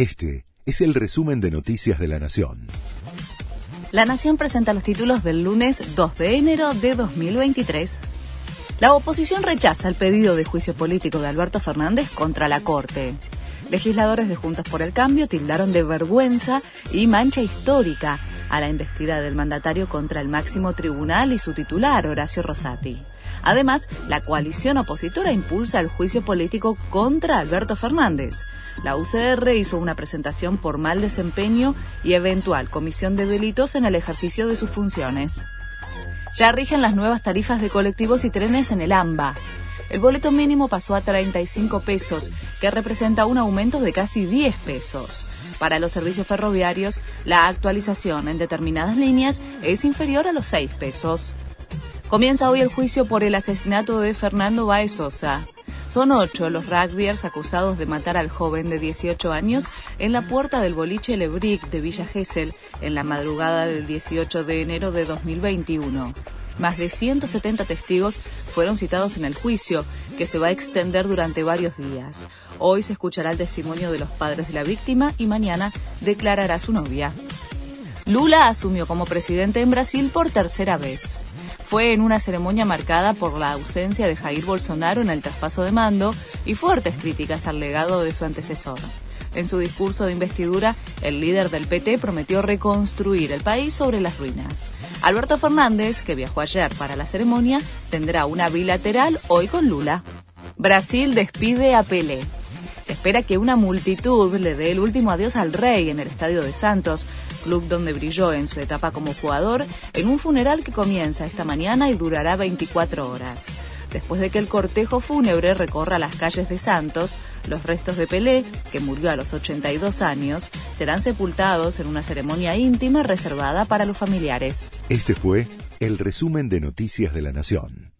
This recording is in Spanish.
Este es el resumen de Noticias de la Nación. La Nación presenta los títulos del lunes 2 de enero de 2023. La oposición rechaza el pedido de juicio político de Alberto Fernández contra la Corte. Legisladores de Juntos por el Cambio tildaron de vergüenza y mancha histórica a la investida del mandatario contra el máximo tribunal y su titular, Horacio Rosati. Además, la coalición opositora impulsa el juicio político contra Alberto Fernández. La UCR hizo una presentación por mal desempeño y eventual comisión de delitos en el ejercicio de sus funciones. Ya rigen las nuevas tarifas de colectivos y trenes en el AMBA. El boleto mínimo pasó a 35 pesos, que representa un aumento de casi 10 pesos. Para los servicios ferroviarios, la actualización en determinadas líneas es inferior a los 6 pesos. Comienza hoy el juicio por el asesinato de Fernando Baez Sosa. Son ocho los rugbyers acusados de matar al joven de 18 años en la puerta del boliche Lebric de Villa Gesell en la madrugada del 18 de enero de 2021. Más de 170 testigos fueron citados en el juicio, que se va a extender durante varios días. Hoy se escuchará el testimonio de los padres de la víctima y mañana declarará su novia. Lula asumió como presidente en Brasil por tercera vez fue en una ceremonia marcada por la ausencia de Jair Bolsonaro en el traspaso de mando y fuertes críticas al legado de su antecesor. En su discurso de investidura, el líder del PT prometió reconstruir el país sobre las ruinas. Alberto Fernández, que viajó ayer para la ceremonia, tendrá una bilateral hoy con Lula. Brasil despide a Pelé. Se espera que una multitud le dé el último adiós al rey en el Estadio de Santos, club donde brilló en su etapa como jugador, en un funeral que comienza esta mañana y durará 24 horas. Después de que el cortejo fúnebre recorra las calles de Santos, los restos de Pelé, que murió a los 82 años, serán sepultados en una ceremonia íntima reservada para los familiares. Este fue el resumen de Noticias de la Nación.